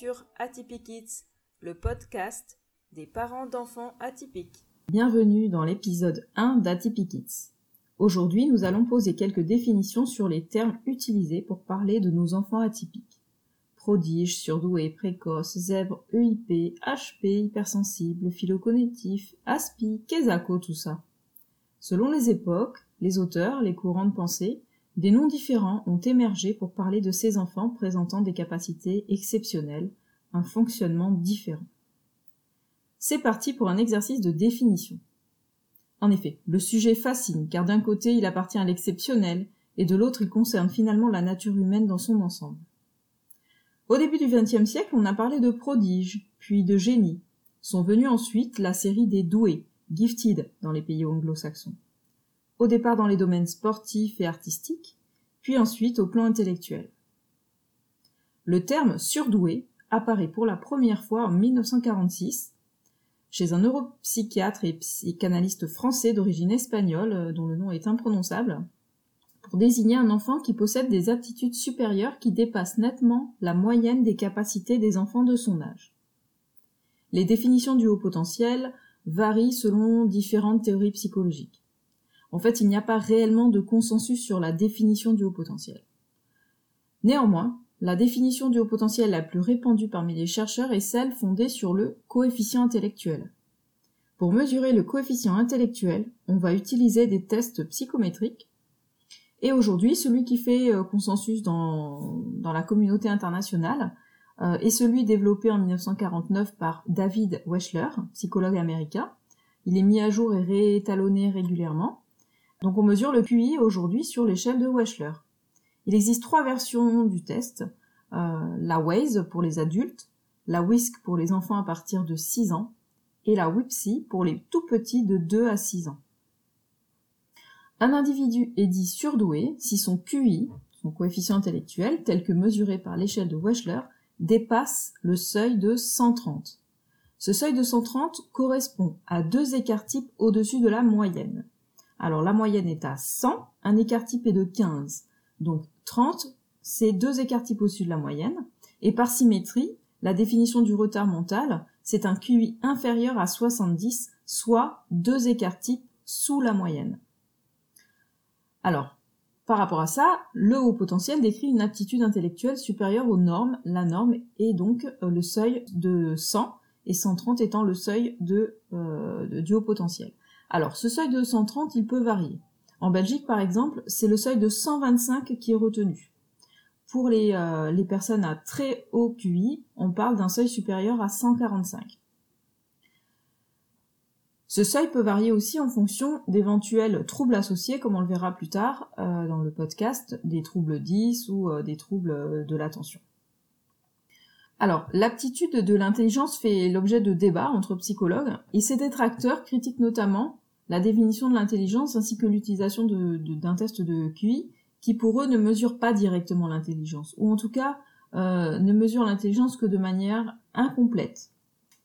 sur Kids, le podcast des parents d'enfants atypiques. Bienvenue dans l'épisode 1 d'Atypique Kids. Aujourd'hui, nous allons poser quelques définitions sur les termes utilisés pour parler de nos enfants atypiques. Prodiges, surdoués, précoces, zèbres, EIP, HP, hypersensibles, philocognitifs, ASPI, Kesako, tout ça. Selon les époques, les auteurs, les courants de pensée, des noms différents ont émergé pour parler de ces enfants présentant des capacités exceptionnelles, un fonctionnement différent. C'est parti pour un exercice de définition. En effet, le sujet fascine car d'un côté il appartient à l'exceptionnel et de l'autre il concerne finalement la nature humaine dans son ensemble. Au début du XXe siècle, on a parlé de prodiges, puis de génies. Sont venus ensuite la série des doués, gifted dans les pays anglo-saxons au départ dans les domaines sportifs et artistiques, puis ensuite au plan intellectuel. Le terme surdoué apparaît pour la première fois en 1946 chez un neuropsychiatre et psychanalyste français d'origine espagnole euh, dont le nom est imprononçable, pour désigner un enfant qui possède des aptitudes supérieures qui dépassent nettement la moyenne des capacités des enfants de son âge. Les définitions du haut potentiel varient selon différentes théories psychologiques. En fait, il n'y a pas réellement de consensus sur la définition du haut potentiel. Néanmoins, la définition du haut potentiel la plus répandue parmi les chercheurs est celle fondée sur le coefficient intellectuel. Pour mesurer le coefficient intellectuel, on va utiliser des tests psychométriques. Et aujourd'hui, celui qui fait euh, consensus dans, la communauté internationale euh, est celui développé en 1949 par David Weschler, psychologue américain. Il est mis à jour et réétalonné régulièrement. Donc on mesure le QI aujourd'hui sur l'échelle de Wechsler. Il existe trois versions du test. Euh, la WAISE pour les adultes, la WISC pour les enfants à partir de 6 ans et la WIPSI pour les tout petits de 2 à 6 ans. Un individu est dit surdoué si son QI, son coefficient intellectuel, tel que mesuré par l'échelle de Wechsler, dépasse le seuil de 130. Ce seuil de 130 correspond à deux écarts types au-dessus de la moyenne. Alors la moyenne est à 100, un écart type est de 15. Donc 30, c'est deux écarts types au-dessus de la moyenne. Et par symétrie, la définition du retard mental, c'est un QI inférieur à 70, soit deux écarts types sous la moyenne. Alors, par rapport à ça, le haut potentiel décrit une aptitude intellectuelle supérieure aux normes. La norme est donc euh, le seuil de 100 et 130 étant le seuil euh, du haut potentiel. Alors, ce seuil de 130, il peut varier. En Belgique, par exemple, c'est le seuil de 125 qui est retenu. Pour les, euh, personnes à très haut QI, on parle d'un seuil supérieur à 145. Ce seuil peut varier aussi en fonction d'éventuels troubles associés, comme on le verra plus tard euh, dans le podcast, des troubles 10 ou euh, des troubles de l'attention. Alors, l'aptitude de l'intelligence fait l'objet de débats entre psychologues, et ces détracteurs critiquent notamment la définition de l'intelligence ainsi que l'utilisation d'un test de QI qui pour eux ne mesure pas directement l'intelligence, ou en tout cas euh, ne mesure l'intelligence que de manière incomplète,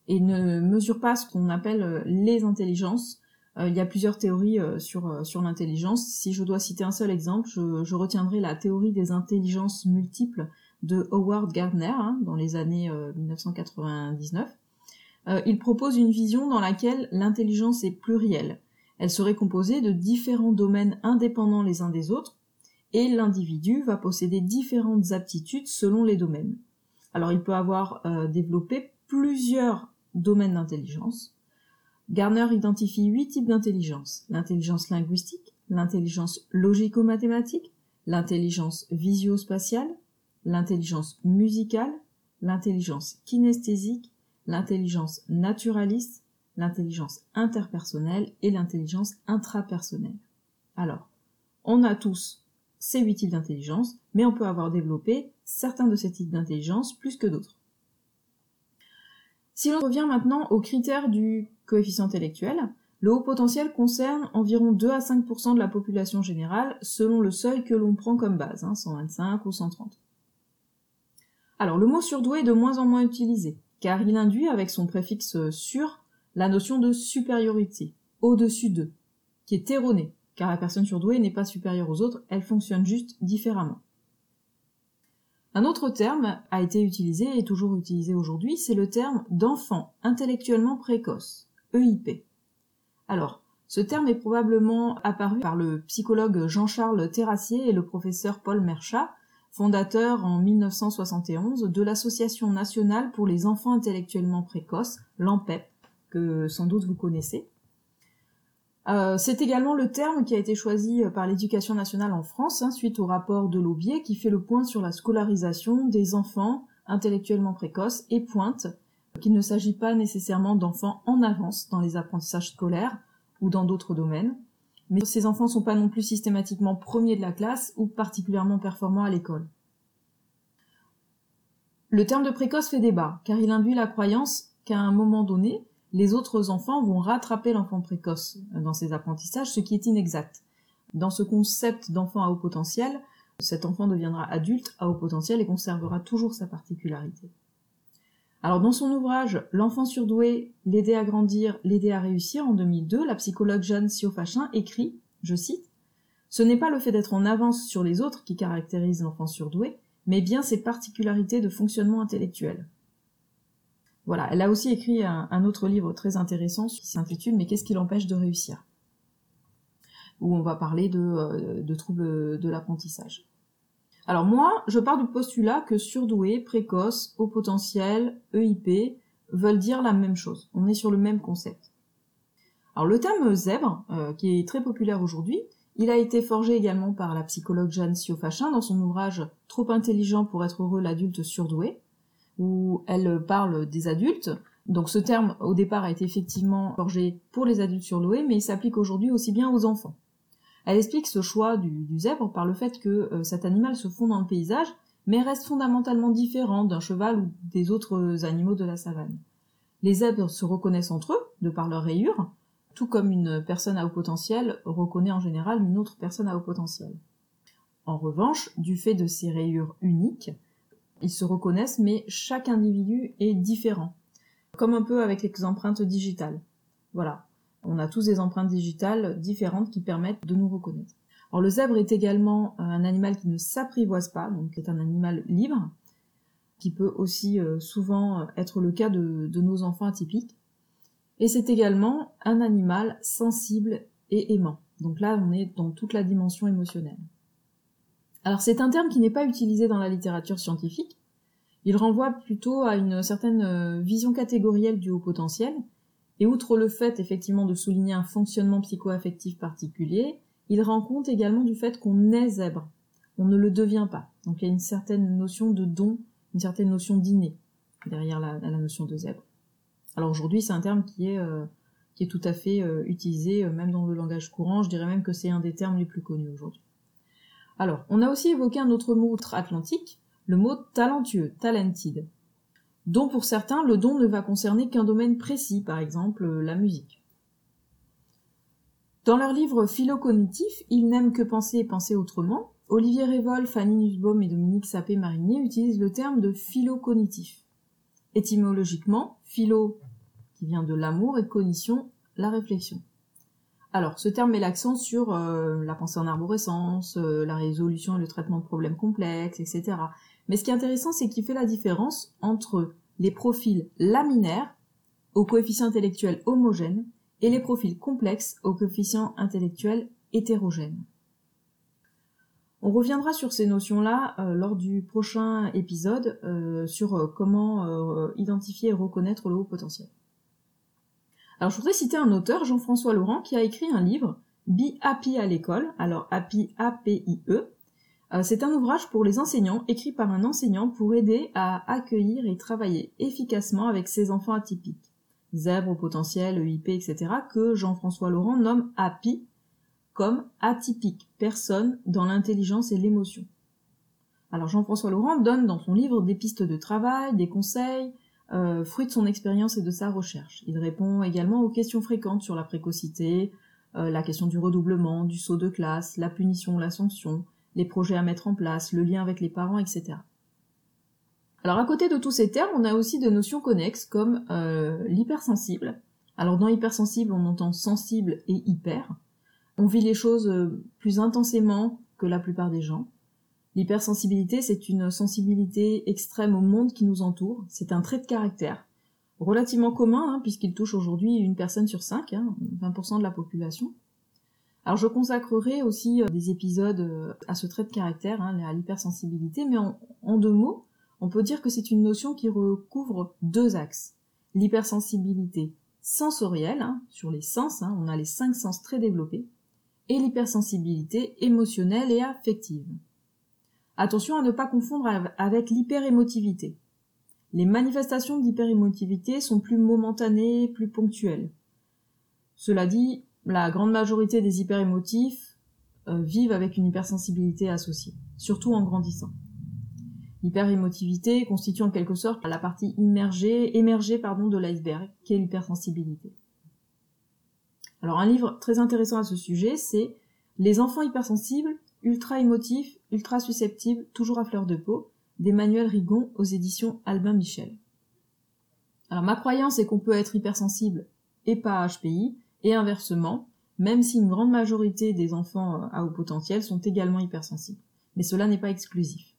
et ne mesure pas ce qu'on appelle euh, les intelligences. Euh, il y a plusieurs théories sur, l'intelligence. Si je dois citer un seul exemple, je, retiendrai la théorie des intelligences multiples de Howard Gardner hein, dans les années 1999. il propose une vision dans laquelle l'intelligence est plurielle, elle serait composée de différents domaines indépendants les uns des autres, et l'individu va posséder différentes aptitudes selon les domaines. Alors il peut avoir euh, développé plusieurs domaines d'intelligence. Garner identifie huit types d'intelligence. L'intelligence linguistique, l'intelligence logico-mathématique, l'intelligence visio-spatiale, l'intelligence musicale, l'intelligence kinesthésique, l'intelligence naturaliste, l'intelligence interpersonnelle et l'intelligence intrapersonnelle. Alors, on a tous ces huit types d'intelligence, mais on peut avoir développé certains de ces types d'intelligence plus que d'autres. Si l'on revient maintenant aux critères du coefficient intellectuel, le haut potentiel concerne environ 2 à 5% de la population générale selon le seuil que l'on prend comme base, 125 hein, ou 130. Alors le mot surdoué est de moins en moins utilisé, car il induit avec son préfixe sur la notion de supériorité, au-dessus d'eux, qui est erronée, car la personne surdouée n'est pas supérieure aux autres, elle fonctionne juste différemment. Un autre terme a été utilisé et toujours utilisé aujourd'hui, c'est le terme d'enfant intellectuellement précoce, EIP. Alors, ce terme est probablement apparu par le psychologue Jean-Charles Terrassier et le professeur Paul Merchat, fondateur en 1971 de l'Association nationale pour les enfants intellectuellement précoces, l'ANPEP, sans doute vous connaissez. Euh, c'est également le terme qui a été choisi euh, par l'éducation nationale en France hein, suite au rapport de l'Aubier qui fait le point sur la scolarisation des enfants intellectuellement précoces et pointe qu'il ne s'agit pas nécessairement d'enfants en avance dans les apprentissages scolaires ou dans d'autres domaines, mais ces enfants ne sont pas non plus systématiquement premiers de la classe ou particulièrement performants à l'école. Le terme de précoce fait débat, car il induit la croyance qu'à un moment donné, les autres enfants vont rattraper l'enfant précoce dans ses apprentissages, ce qui est inexact. Dans ce concept d'enfant à haut potentiel, cet enfant deviendra adulte à haut potentiel et conservera toujours sa particularité. Alors dans son ouvrage L'enfant surdoué, l'aider à grandir, l'aider à réussir en 2002, la psychologue Jeanne Siofachin écrit, je cite, Ce n'est pas le fait d'être en avance sur les autres qui caractérise l'enfant surdoué, mais bien ses particularités de fonctionnement intellectuel. Voilà, elle a aussi écrit un, autre livre très intéressant qui s'intitule Mais qu'est-ce qui l'empêche de réussir? Où on va parler de, euh, de troubles de l'apprentissage. Alors moi, je pars du postulat que surdoué, précoce, haut potentiel, EIP veulent dire la même chose. On est sur le même concept. Alors le terme zèbre, euh, qui est très populaire aujourd'hui, il a été forgé également par la psychologue Jeanne Siofachin dans son ouvrage Trop intelligent pour être heureux l'adulte surdoué où elle parle des adultes. Donc ce terme, au départ, a été effectivement forgé pour les adultes sur l'OE, mais il s'applique aujourd'hui aussi bien aux enfants. Elle explique ce choix du, zèbre par le fait que euh, cet animal se fond dans le paysage, mais reste fondamentalement différent d'un cheval ou des autres animaux de la savane. Les zèbres se reconnaissent entre eux, de par leurs rayures, tout comme une personne à haut potentiel reconnaît en général une autre personne à haut potentiel. En revanche, du fait de ces rayures uniques, ils se reconnaissent, mais chaque individu est différent. Comme un peu avec les empreintes digitales. Voilà. On a tous des empreintes digitales différentes qui permettent de nous reconnaître. Alors le zèbre est également un animal qui ne s'apprivoise pas, donc c'est un animal libre, qui peut aussi euh, souvent être le cas de nos enfants atypiques. Et c'est également un animal sensible et aimant. Donc là, on est dans toute la dimension émotionnelle. Alors c'est un terme qui n'est pas utilisé dans la littérature scientifique. Il renvoie plutôt à une certaine euh, vision catégorielle du haut potentiel. Et outre le fait effectivement de souligner un fonctionnement psycho-affectif particulier, il rend compte également du fait qu'on est zèbre. On ne le devient pas. Donc il y a une certaine notion de don, une certaine notion d'inné derrière la, notion de zèbre. Alors aujourd'hui c'est un terme qui est, euh, qui est tout à fait euh, utilisé même dans le langage courant. Je dirais même que c'est un des termes les plus connus aujourd'hui. Alors, on a aussi évoqué un autre mot outre-Atlantique, le mot talentueux, talented, dont pour certains le don ne va concerner qu'un domaine précis, par exemple la musique. Dans leur livre Philo-cognitif, Ils n'aiment que penser et penser autrement, Olivier Révol, Fanny Nussbaum et Dominique Sapé-Marinier utilisent le terme de philo-cognitif. Étymologiquement, philo, qui vient de l'amour, et cognition, la réflexion. Alors, ce terme met l'accent sur euh, la pensée en arborescence, euh, la résolution et le traitement de problèmes complexes, etc. Mais ce qui est intéressant, c'est qu'il fait la différence entre les profils laminaires, au coefficient intellectuel homogène, et les profils complexes, au coefficient intellectuel hétérogène. On reviendra sur ces notions-là euh, lors du prochain épisode sur comment identifier et reconnaître le haut potentiel. Alors je voudrais citer un auteur, Jean-François Laurent, qui a écrit un livre, Be Happy à l'école, alors Happy A-P-I-E. Euh, c'est un ouvrage pour les enseignants, écrit par un enseignant pour aider à accueillir et travailler efficacement avec ses enfants atypiques, zèbres au potentiel, EIP, etc., que Jean-François Laurent nomme Happy comme atypique, personne dans l'intelligence et l'émotion. Alors Jean-François Laurent donne dans son livre des pistes de travail, des conseils, euh, fruit de son expérience et de sa recherche. Il répond également aux questions fréquentes sur la précocité, euh, la question du redoublement, du saut de classe, la punition, la sanction, les projets à mettre en place, le lien avec les parents, etc. Alors à côté de tous ces termes, on a aussi des notions connexes comme euh, l'hypersensible. Alors dans hypersensible, on entend sensible et hyper. On vit les choses plus intensément que la plupart des gens. L'hypersensibilité, c'est une sensibilité extrême au monde qui nous entoure. C'est un trait de caractère relativement commun, hein, puisqu'il touche aujourd'hui une personne sur cinq, 20% hein, de la population. Alors je consacrerai aussi euh, des épisodes euh, à ce trait de caractère, hein, à l'hypersensibilité, mais en, deux mots, on peut dire que c'est une notion qui recouvre deux axes. L'hypersensibilité sensorielle, sur les sens, on a les cinq sens très développés, et l'hypersensibilité émotionnelle et affective. Attention à ne pas confondre avec l'hyperémotivité. Les manifestations d'hyperémotivité sont plus momentanées, plus ponctuelles. Cela dit, la grande majorité des hyperémotifs euh, vivent avec une hypersensibilité associée, surtout en grandissant. L'hyperémotivité constitue en quelque sorte la partie immergée, émergée pardon, de l'iceberg, qui est l'hypersensibilité. Alors un livre très intéressant à ce sujet, c'est Les enfants hypersensibles, ultra émotifs, ultra susceptibles, toujours à fleur de peau, d'Emmanuel Rigon aux éditions Albin Michel. Alors ma croyance est qu'on peut être hypersensible et pas HPI, et inversement, même si une grande majorité des enfants à haut potentiel sont également hypersensibles. Mais cela n'est pas exclusif.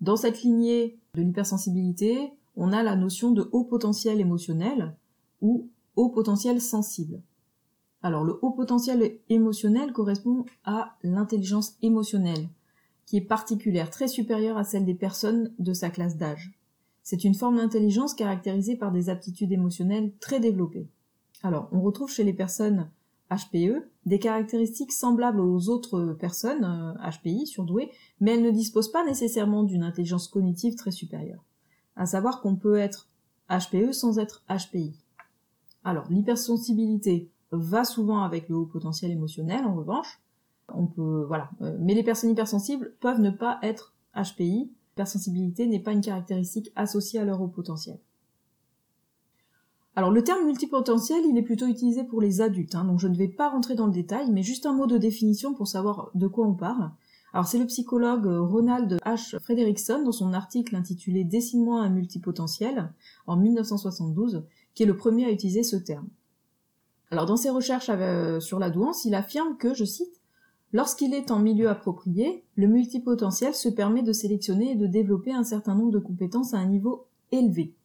Dans cette lignée de l'hypersensibilité, on a la notion de haut potentiel émotionnel ou haut potentiel sensible. Alors le haut potentiel émotionnel correspond à l'intelligence émotionnelle, qui est particulière, très supérieure à celle des personnes de sa classe d'âge. C'est une forme d'intelligence caractérisée par des aptitudes émotionnelles très développées. Alors, on retrouve chez les personnes HPE des caractéristiques semblables aux autres personnes HPI euh, surdouées, mais elles ne disposent pas nécessairement d'une intelligence cognitive très supérieure. À savoir qu'on peut être HPE sans être HPI. Alors, l'hypersensibilité va souvent avec le haut potentiel émotionnel, en revanche, on peut, voilà. Euh, mais les personnes hypersensibles peuvent ne pas être HPI. L'hypersensibilité n'est pas une caractéristique associée à leur haut potentiel. Alors le terme multipotentiel, il est plutôt utilisé pour les adultes, hein, donc je ne vais pas rentrer dans le détail, mais juste un mot de définition pour savoir de quoi on parle. Alors c'est le psychologue Ronald H. Frederickson dans son article intitulé Dessine-moi un multipotentiel en 1972 qui est le premier à utiliser ce terme. Alors dans ses recherches euh, sur la douance, il affirme que, je cite, Lorsqu'il est en milieu approprié, le multipotentiel se permet de sélectionner et de développer un certain nombre de compétences à un niveau élevé.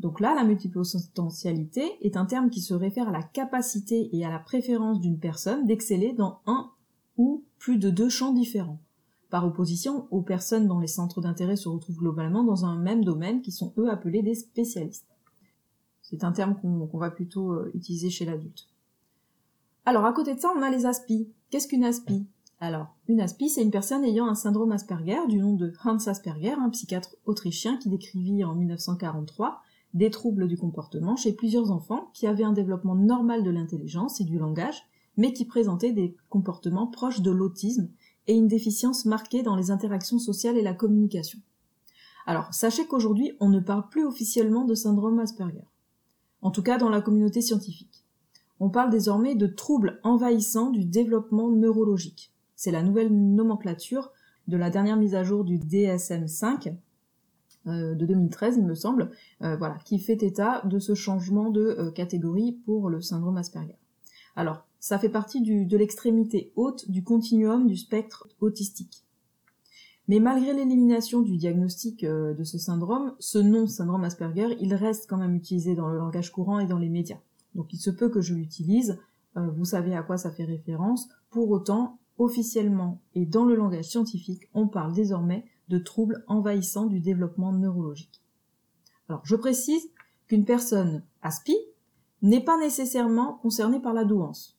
Donc là, la multipotentialité est un terme qui se réfère à la capacité et à la préférence d'une personne d'exceller dans un ou plus de deux champs différents, par opposition aux personnes dont les centres d'intérêt se retrouvent globalement dans un même domaine qui sont eux appelés des spécialistes. C'est un terme qu'on va plutôt euh, utiliser chez l'adulte. Alors à côté de ça, on a les aspis. Qu'est-ce qu'une aspi? Alors, une aspi, c'est une personne ayant un syndrome Asperger du nom de Hans Asperger, un psychiatre autrichien qui décrivit en 1943 des troubles du comportement chez plusieurs enfants qui avaient un développement normal de l'intelligence et du langage, mais qui présentaient des comportements proches de l'autisme et une déficience marquée dans les interactions sociales et la communication. Alors, sachez qu'aujourd'hui, on ne parle plus officiellement de syndrome Asperger. En tout cas, dans la communauté scientifique. On parle désormais de troubles envahissants du développement neurologique. C'est la nouvelle nomenclature de la dernière mise à jour du DSM-5 euh, de 2013, il me semble, euh, voilà, qui fait état de ce changement de euh, catégorie pour le syndrome Asperger. Alors, ça fait partie de l'extrémité haute du continuum du spectre autistique. Mais malgré l'élimination du diagnostic de ce syndrome, ce nom syndrome Asperger, il reste quand même utilisé dans le langage courant et dans les médias. Donc il se peut que je l'utilise, euh, vous savez à quoi ça fait référence. Pour autant, officiellement et dans le langage scientifique, on parle désormais de troubles envahissants du développement neurologique. Alors je précise qu'une personne ASPI n'est pas nécessairement concernée par la douance.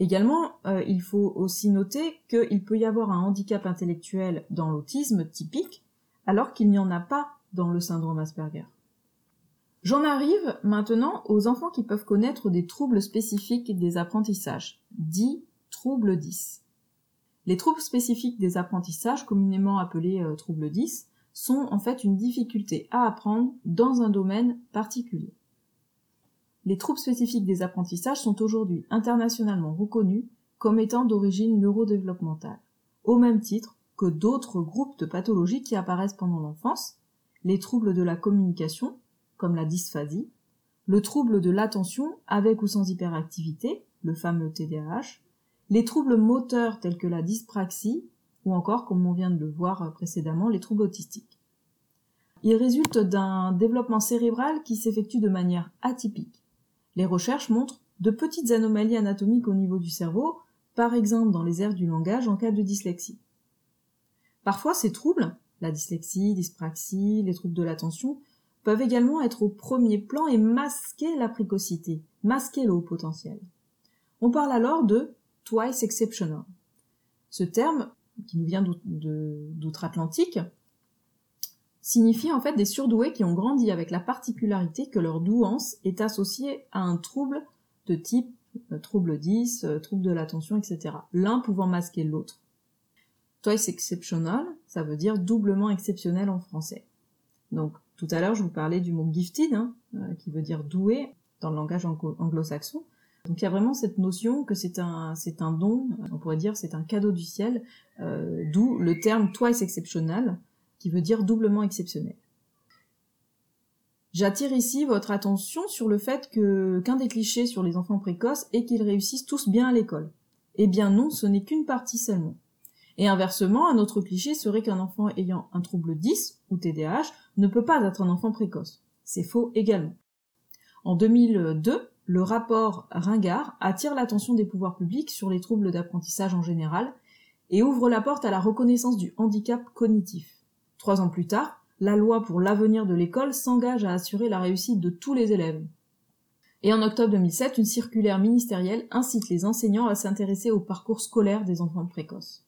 Également, euh, il faut aussi noter qu'il peut y avoir un handicap intellectuel dans l'autisme typique, alors qu'il n'y en a pas dans le syndrome Asperger. J'en arrive maintenant aux enfants qui peuvent connaître des troubles spécifiques des apprentissages, dits troubles 10. Les troubles spécifiques des apprentissages, communément appelés euh, troubles 10, sont en fait une difficulté à apprendre dans un domaine particulier. Les troubles spécifiques des apprentissages sont aujourd'hui internationalement reconnus comme étant d'origine neurodéveloppementale, au même titre que d'autres groupes de pathologies qui apparaissent pendant l'enfance, les troubles de la communication, comme la dysphasie, le trouble de l'attention avec ou sans hyperactivité, le fameux TDAH, les troubles moteurs tels que la dyspraxie ou encore, comme on vient de le voir précédemment, les troubles autistiques. Ils résultent d'un développement cérébral qui s'effectue de manière atypique. Les recherches montrent de petites anomalies anatomiques au niveau du cerveau, par exemple dans les aires du langage en cas de dyslexie. Parfois, ces troubles, la dyslexie, dyspraxie, les troubles de l'attention, peuvent également être au premier plan et masquer la précocité, masquer le haut potentiel. On parle alors de twice exceptional. Ce terme, qui nous vient d'outre-Atlantique, signifie en fait des surdoués qui ont grandi avec la particularité que leur douance est associée à un trouble de type euh, trouble 10, euh, trouble de l'attention, etc. L'un pouvant masquer l'autre. Twice exceptional, ça veut dire doublement exceptionnel en français. Donc, tout à l'heure, je vous parlais du mot gifted, hein, euh, qui veut dire doué dans le langage anglo-saxon. Donc, il y a vraiment cette notion que c'est un, c'est un don, on pourrait dire c'est un cadeau du ciel, d'où le terme twice exceptional, qui veut dire doublement exceptionnel. J'attire ici votre attention sur le fait qu'un des clichés sur les enfants précoces est qu'ils réussissent tous bien à l'école. Eh bien non, ce n'est qu'une partie seulement. Et inversement, un autre cliché serait qu'un enfant ayant un trouble 10 ou TDAH ne peut pas être un enfant précoce. C'est faux également. En 2002, le rapport Ringard attire l'attention des pouvoirs publics sur les troubles d'apprentissage en général et ouvre la porte à la reconnaissance du handicap cognitif. Trois ans plus tard, la loi pour l'avenir de l'école s'engage à assurer la réussite de tous les élèves. Et en octobre 2007, une circulaire ministérielle incite les enseignants à s'intéresser au parcours scolaire des enfants précoces.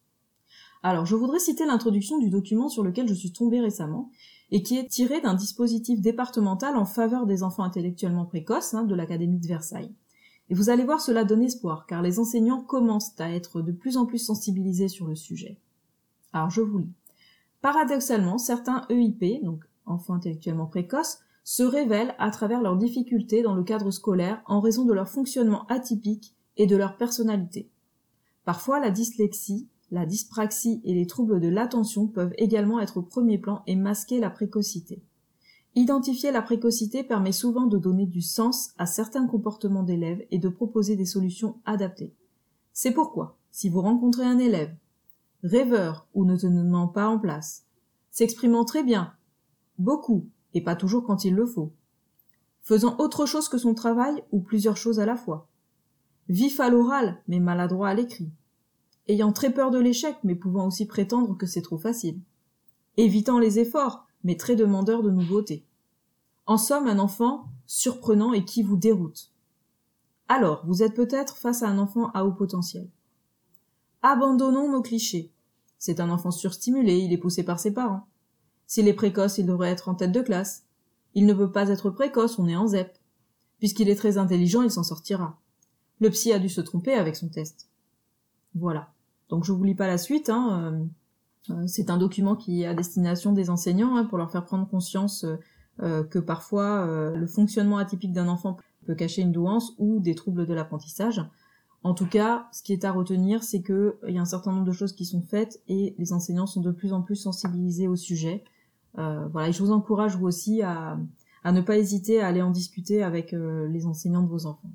Alors, je voudrais citer l'introduction du document sur lequel je suis tombée récemment, et qui est tiré d'un dispositif départemental en faveur des enfants intellectuellement précoces hein, de l'Académie de Versailles. Et vous allez voir, cela donne espoir, car les enseignants commencent à être de plus en plus sensibilisés sur le sujet. Alors, je vous lis. Paradoxalement, certains EIP, donc enfants intellectuellement précoces, se révèlent à travers leurs difficultés dans le cadre scolaire en raison de leur fonctionnement atypique et de leur personnalité. Parfois, la dyslexie, la dyspraxie et les troubles de l'attention peuvent également être au premier plan et masquer la précocité. Identifier la précocité permet souvent de donner du sens à certains comportements d'élèves et de proposer des solutions adaptées. C'est pourquoi, si vous rencontrez un élève rêveur ou ne tenant pas en place, s'exprimant très bien, beaucoup, et pas toujours quand il le faut, faisant autre chose que son travail ou plusieurs choses à la fois, vif à l'oral mais maladroit à l'écrit, ayant très peur de l'échec mais pouvant aussi prétendre que c'est trop facile, évitant les efforts mais très demandeur de nouveautés. En somme, un enfant surprenant et qui vous déroute. Alors, vous êtes peut-être face à un enfant à haut potentiel. Abandonnons nos clichés. C'est un enfant surstimulé, il est poussé par ses parents. S'il est précoce, il devrait être en tête de classe. Il ne peut pas être précoce, on est en ZEP. Puisqu'il est très intelligent, il s'en sortira. Le psy a dû se tromper avec son test. Voilà. Donc je vous lis pas la suite. Hein. Euh, euh, c'est un document qui est à destination des enseignants hein, pour leur faire prendre conscience euh, que parfois le fonctionnement atypique d'un enfant peut cacher une douance ou des troubles de l'apprentissage. En tout cas, ce qui est à retenir, c'est qu'il y a un certain nombre de choses qui sont faites et les enseignants sont de plus en plus sensibilisés au sujet. Euh, voilà, et je vous encourage vous aussi à, ne pas hésiter à aller en discuter avec euh, les enseignants de vos enfants.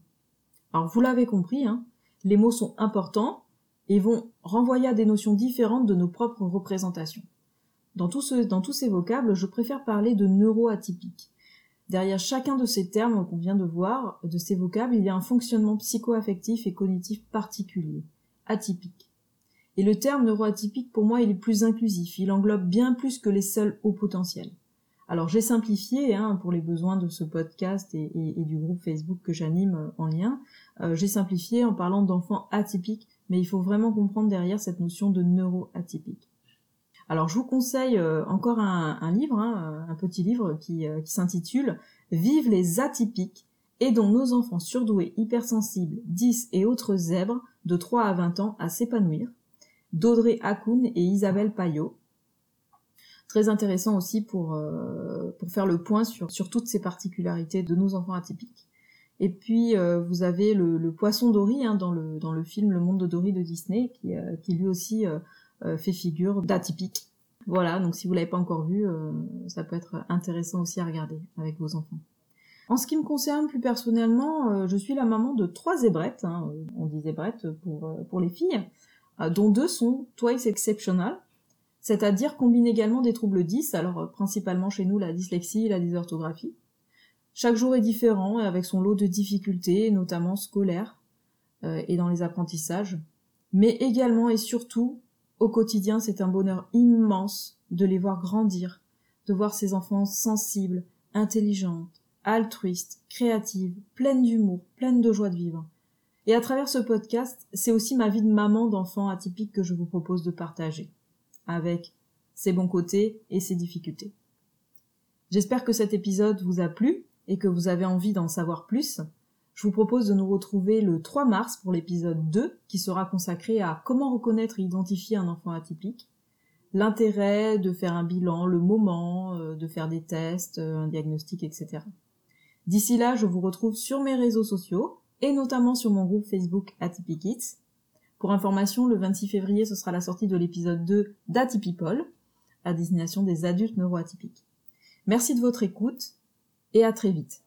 Alors vous l'avez compris, hein, les mots sont importants et vont renvoyer à des notions différentes de nos propres représentations. Dans, dans tous ces vocables, je préfère parler de neuroatypique. Derrière chacun de ces termes qu'on vient de voir, de ces vocables, il y a un fonctionnement psycho-affectif et cognitif particulier, atypique. Et le terme neuroatypique, pour moi, il est plus inclusif, il englobe bien plus que les seuls hauts potentiels. Alors j'ai simplifié hein, pour les besoins de ce podcast et, du groupe Facebook que j'anime euh, en lien. Euh, j'ai simplifié en parlant d'enfants atypiques, mais il faut vraiment comprendre derrière cette notion de neuroatypique. Alors je vous conseille euh, encore un, livre, hein, un petit livre qui, euh, s'intitule Vive les atypiques, aidons nos enfants surdoués, hypersensibles, 10 et autres zèbres de 3 à 20 ans à s'épanouir, d'Audrey Hakoun et Isabelle Payot. Très intéressant aussi pour, euh, faire le point sur, toutes ces particularités de nos enfants atypiques. Et puis vous avez le, poisson Dory hein, dans, le, film Le Monde de Dory de Disney, qui, lui aussi fait figure d'atypique. Voilà, donc si vous l'avez pas encore vu, euh, ça peut être intéressant aussi à regarder avec vos enfants. En ce qui me concerne plus personnellement, euh, je suis la maman de trois zébrettes, hein, on dit zébrettes pour, pour les filles. dont deux sont twice exceptional, c'est-à-dire combinent également des troubles 10, alors principalement chez nous la dyslexie et la dysorthographie. Chaque jour est différent et avec son lot de difficultés, notamment scolaires et dans les apprentissages, mais également et surtout au quotidien, c'est un bonheur immense de les voir grandir, de voir ces enfants sensibles, intelligentes, altruistes, créatives, pleines d'humour, pleines de joie de vivre. Et à travers ce podcast, c'est aussi ma vie de maman d'enfant atypique que je vous propose de partager, avec ses bons côtés et ses difficultés. J'espère que cet épisode vous a plu et que vous avez envie d'en savoir plus. Je vous propose de nous retrouver le 3 mars pour l'épisode 2 qui sera consacré à comment reconnaître et identifier un enfant atypique, l'intérêt de faire un bilan, le moment, euh, de faire des tests, euh, un diagnostic, etc. D'ici là, je vous retrouve sur mes réseaux sociaux et notamment sur mon groupe Facebook Atypic Pour information, le 26 février, ce sera la sortie de l'épisode 2 d'Atypipol, à destination des adultes neuroatypiques. Merci de votre écoute et à très vite.